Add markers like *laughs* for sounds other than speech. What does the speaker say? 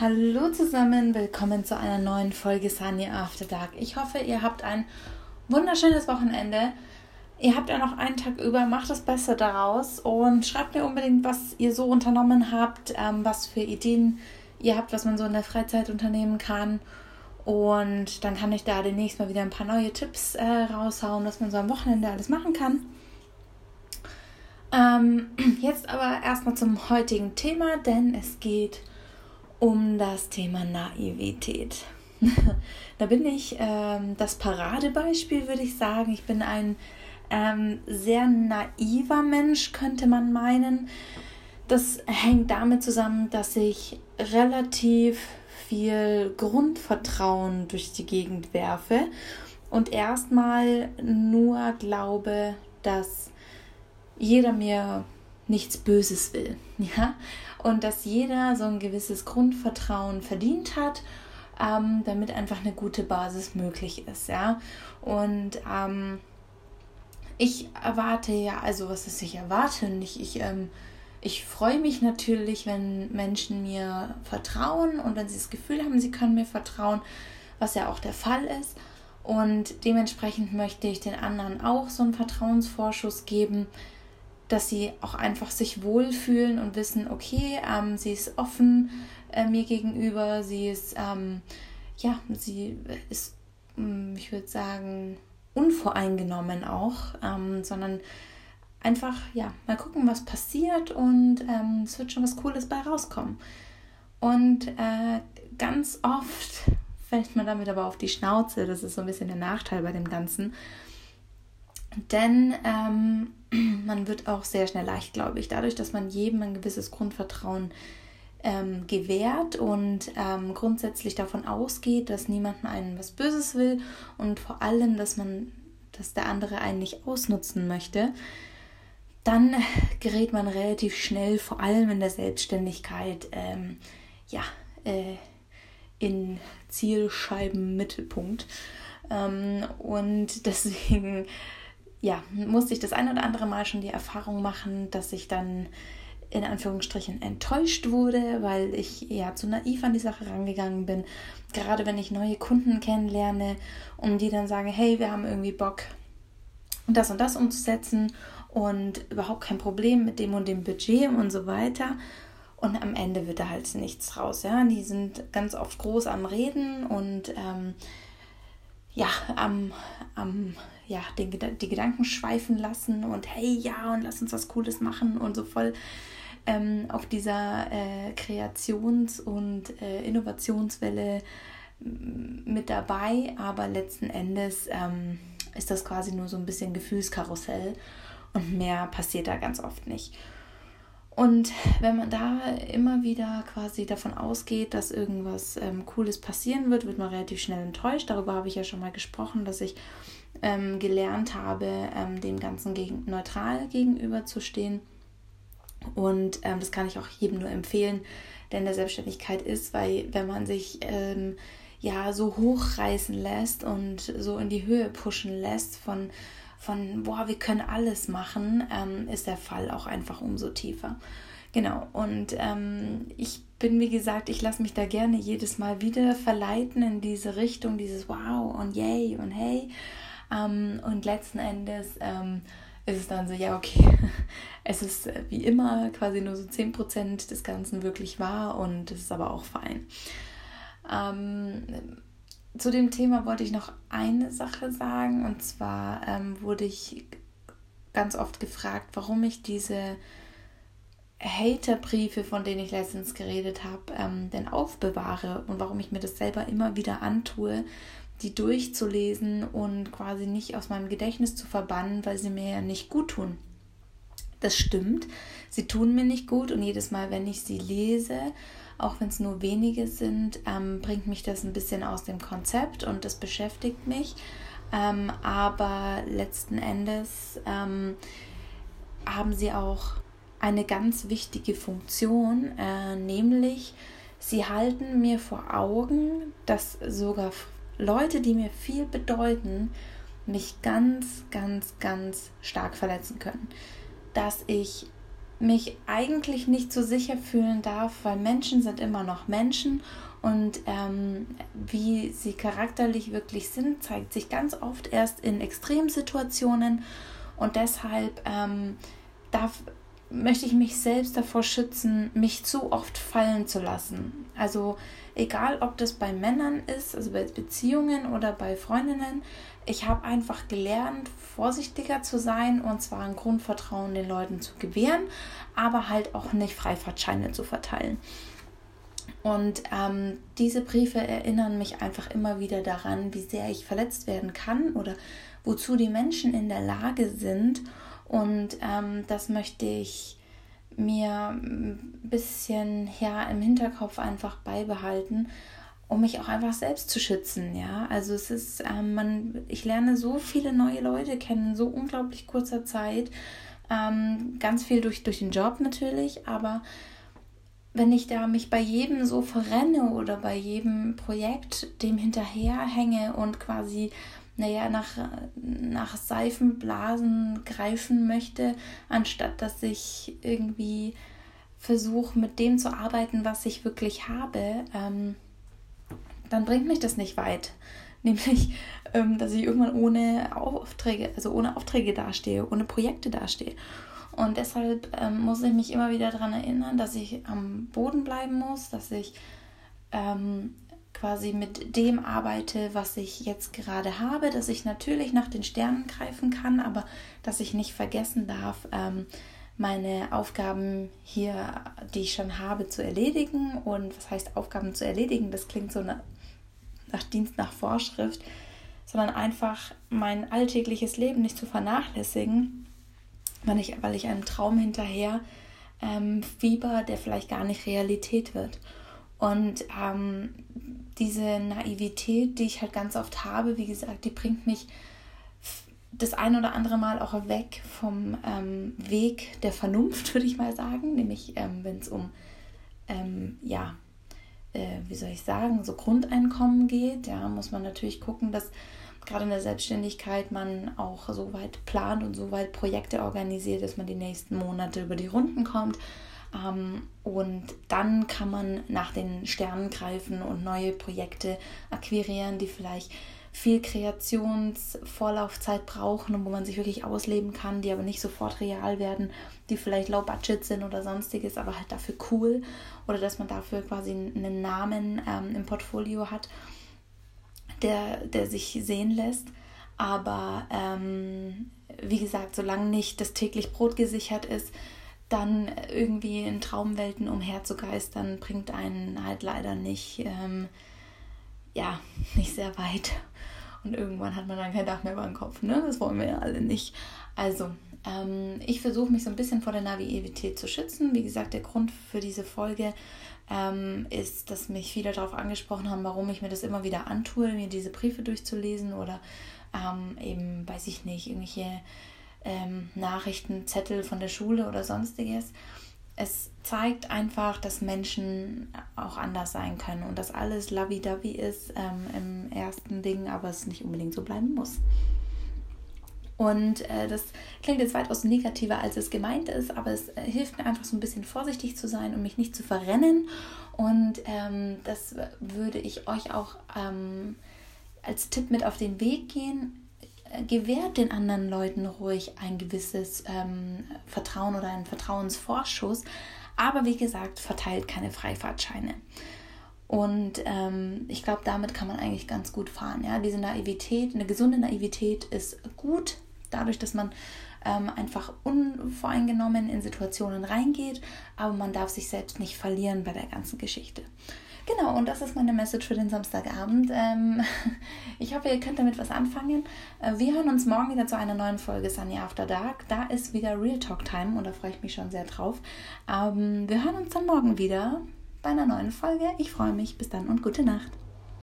Hallo zusammen, willkommen zu einer neuen Folge Sunny After Dark. Ich hoffe, ihr habt ein wunderschönes Wochenende. Ihr habt ja noch einen Tag über, macht das Beste daraus und schreibt mir unbedingt, was ihr so unternommen habt, ähm, was für Ideen ihr habt, was man so in der Freizeit unternehmen kann. Und dann kann ich da demnächst mal wieder ein paar neue Tipps äh, raushauen, was man so am Wochenende alles machen kann. Ähm, *clears throat* jetzt aber erstmal zum heutigen Thema, denn es geht um das Thema Naivität. *laughs* da bin ich ähm, das Paradebeispiel, würde ich sagen. Ich bin ein ähm, sehr naiver Mensch, könnte man meinen. Das hängt damit zusammen, dass ich relativ viel Grundvertrauen durch die Gegend werfe und erstmal nur glaube, dass jeder mir nichts Böses will, *laughs* ja, und dass jeder so ein gewisses Grundvertrauen verdient hat, ähm, damit einfach eine gute Basis möglich ist, ja. Und ähm, ich erwarte ja, also was ist ich erwarte nicht, ich, ähm, ich freue mich natürlich, wenn Menschen mir vertrauen und wenn sie das Gefühl haben, sie können mir vertrauen, was ja auch der Fall ist. Und dementsprechend möchte ich den anderen auch so einen Vertrauensvorschuss geben, dass sie auch einfach sich wohlfühlen und wissen, okay, ähm, sie ist offen äh, mir gegenüber, sie ist, ähm, ja, sie ist, hm, ich würde sagen, unvoreingenommen auch, ähm, sondern einfach, ja, mal gucken, was passiert und ähm, es wird schon was Cooles bei rauskommen. Und äh, ganz oft *laughs* fällt man damit aber auf die Schnauze, das ist so ein bisschen der Nachteil bei dem Ganzen. Denn ähm, *clears throat* man wird auch sehr schnell leicht, glaube ich, dadurch, dass man jedem ein gewisses Grundvertrauen ähm, gewährt und ähm, grundsätzlich davon ausgeht, dass niemand einen was Böses will und vor allem, dass man, dass der andere einen nicht ausnutzen möchte, dann *laughs* gerät man relativ schnell, vor allem in der Selbstständigkeit, ähm, ja, äh, in Zielscheibenmittelpunkt. Ähm, und *laughs* deswegen ja, musste ich das ein oder andere Mal schon die Erfahrung machen, dass ich dann in Anführungsstrichen enttäuscht wurde, weil ich ja zu naiv an die Sache rangegangen bin. Gerade wenn ich neue Kunden kennenlerne und die dann sagen, hey, wir haben irgendwie Bock, das und das umzusetzen und überhaupt kein Problem mit dem und dem Budget und so weiter. Und am Ende wird da halt nichts raus. Ja, die sind ganz oft groß am Reden und ähm, ja, am, am ja, den, die Gedanken schweifen lassen und hey, ja, und lass uns was Cooles machen und so voll ähm, auf dieser äh, Kreations- und äh, Innovationswelle mit dabei, aber letzten Endes ähm, ist das quasi nur so ein bisschen Gefühlskarussell und mehr passiert da ganz oft nicht. Und wenn man da immer wieder quasi davon ausgeht, dass irgendwas ähm, Cooles passieren wird, wird man relativ schnell enttäuscht. Darüber habe ich ja schon mal gesprochen, dass ich ähm, gelernt habe, ähm, dem Ganzen gegen, neutral gegenüberzustehen. Und ähm, das kann ich auch jedem nur empfehlen, der in der Selbstständigkeit ist, weil wenn man sich ähm, ja so hochreißen lässt und so in die Höhe pushen lässt von, von boah, wir können alles machen, ähm, ist der Fall auch einfach umso tiefer. Genau, und ähm, ich bin, wie gesagt, ich lasse mich da gerne jedes Mal wieder verleiten in diese Richtung, dieses Wow und Yay und Hey. Ähm, und letzten Endes ähm, ist es dann so, ja, okay, *laughs* es ist äh, wie immer quasi nur so 10% des Ganzen wirklich wahr und es ist aber auch fein. Ähm, zu dem Thema wollte ich noch eine Sache sagen und zwar ähm, wurde ich ganz oft gefragt, warum ich diese Haterbriefe, von denen ich letztens geredet habe, ähm, denn aufbewahre und warum ich mir das selber immer wieder antue, die durchzulesen und quasi nicht aus meinem Gedächtnis zu verbannen, weil sie mir ja nicht gut tun. Das stimmt, sie tun mir nicht gut und jedes Mal, wenn ich sie lese, auch wenn es nur wenige sind, ähm, bringt mich das ein bisschen aus dem Konzept und das beschäftigt mich. Ähm, aber letzten Endes ähm, haben sie auch eine ganz wichtige Funktion, äh, nämlich sie halten mir vor Augen, dass sogar Leute, die mir viel bedeuten, mich ganz, ganz, ganz stark verletzen können. Dass ich mich eigentlich nicht so sicher fühlen darf, weil Menschen sind immer noch Menschen und ähm, wie sie charakterlich wirklich sind, zeigt sich ganz oft erst in Extremsituationen und deshalb ähm, darf, möchte ich mich selbst davor schützen, mich zu oft fallen zu lassen. Also egal, ob das bei Männern ist, also bei Beziehungen oder bei Freundinnen, ich habe einfach gelernt, vorsichtiger zu sein und zwar ein Grundvertrauen den Leuten zu gewähren, aber halt auch nicht Freifahrtscheine zu verteilen. Und ähm, diese Briefe erinnern mich einfach immer wieder daran, wie sehr ich verletzt werden kann oder wozu die Menschen in der Lage sind. Und ähm, das möchte ich mir ein bisschen ja, im Hinterkopf einfach beibehalten, um mich auch einfach selbst zu schützen. Ja, also es ist, ähm, man, ich lerne so viele neue Leute kennen, so unglaublich kurzer Zeit. Ähm, ganz viel durch, durch den Job natürlich, aber wenn ich da mich bei jedem so verrenne oder bei jedem Projekt dem hinterherhänge und quasi, naja, nach, nach Seifenblasen greifen möchte, anstatt dass ich irgendwie versuche, mit dem zu arbeiten, was ich wirklich habe, ähm, dann bringt mich das nicht weit. *laughs* Nämlich, ähm, dass ich irgendwann ohne Aufträge, also ohne Aufträge dastehe, ohne Projekte dastehe. Und deshalb ähm, muss ich mich immer wieder daran erinnern, dass ich am Boden bleiben muss, dass ich ähm, quasi mit dem arbeite, was ich jetzt gerade habe, dass ich natürlich nach den Sternen greifen kann, aber dass ich nicht vergessen darf, ähm, meine Aufgaben hier, die ich schon habe, zu erledigen. Und was heißt Aufgaben zu erledigen? Das klingt so nach, nach Dienst, nach Vorschrift, sondern einfach mein alltägliches Leben nicht zu vernachlässigen weil ich, weil ich einem Traum hinterher ähm, fieber, der vielleicht gar nicht Realität wird. Und ähm, diese Naivität, die ich halt ganz oft habe, wie gesagt, die bringt mich das ein oder andere Mal auch weg vom ähm, Weg der Vernunft, *laughs* würde ich mal sagen, nämlich ähm, wenn es um, ähm, ja, äh, wie soll ich sagen, so Grundeinkommen geht, ja, muss man natürlich gucken, dass gerade in der Selbstständigkeit man auch so weit plant und so weit Projekte organisiert, dass man die nächsten Monate über die Runden kommt. Ähm, und dann kann man nach den Sternen greifen und neue Projekte akquirieren, die vielleicht viel Kreationsvorlaufzeit brauchen und wo man sich wirklich ausleben kann, die aber nicht sofort real werden, die vielleicht low budget sind oder sonstiges, aber halt dafür cool oder dass man dafür quasi einen Namen ähm, im Portfolio hat der, der sich sehen lässt. Aber ähm, wie gesagt, solange nicht das täglich Brot gesichert ist, dann irgendwie in Traumwelten umherzugeistern, bringt einen halt leider nicht, ähm, ja, *laughs* nicht sehr weit. Und irgendwann hat man dann kein Dach mehr über dem Kopf, ne? Das wollen wir ja alle nicht. Also, ähm, ich versuche mich so ein bisschen vor der Naivität zu schützen. Wie gesagt, der Grund für diese Folge ähm, ist, dass mich viele darauf angesprochen haben, warum ich mir das immer wieder antue, mir diese Briefe durchzulesen oder ähm, eben, weiß ich nicht, irgendwelche ähm, Nachrichten, Zettel von der Schule oder sonstiges. Es zeigt einfach, dass Menschen auch anders sein können und dass alles lovey-dovey ist ähm, im ersten Ding, aber es nicht unbedingt so bleiben muss. Und äh, das klingt jetzt weitaus negativer, als es gemeint ist, aber es äh, hilft mir einfach so ein bisschen vorsichtig zu sein und mich nicht zu verrennen. Und ähm, das würde ich euch auch ähm, als Tipp mit auf den Weg gehen. Äh, gewährt den anderen Leuten ruhig ein gewisses ähm, Vertrauen oder einen Vertrauensvorschuss. Aber wie gesagt, verteilt keine Freifahrtscheine. Und ähm, ich glaube, damit kann man eigentlich ganz gut fahren. Ja? Diese Naivität, eine gesunde Naivität ist gut, dadurch, dass man ähm, einfach unvoreingenommen in Situationen reingeht, aber man darf sich selbst nicht verlieren bei der ganzen Geschichte. Genau, und das ist meine Message für den Samstagabend. Ähm, *laughs* ich hoffe, ihr könnt damit was anfangen. Äh, wir hören uns morgen wieder zu einer neuen Folge Sunny After Dark. Da ist wieder Real Talk Time und da freue ich mich schon sehr drauf. Ähm, wir hören uns dann morgen wieder bei einer neuen Folge. Ich freue mich. Bis dann und gute Nacht.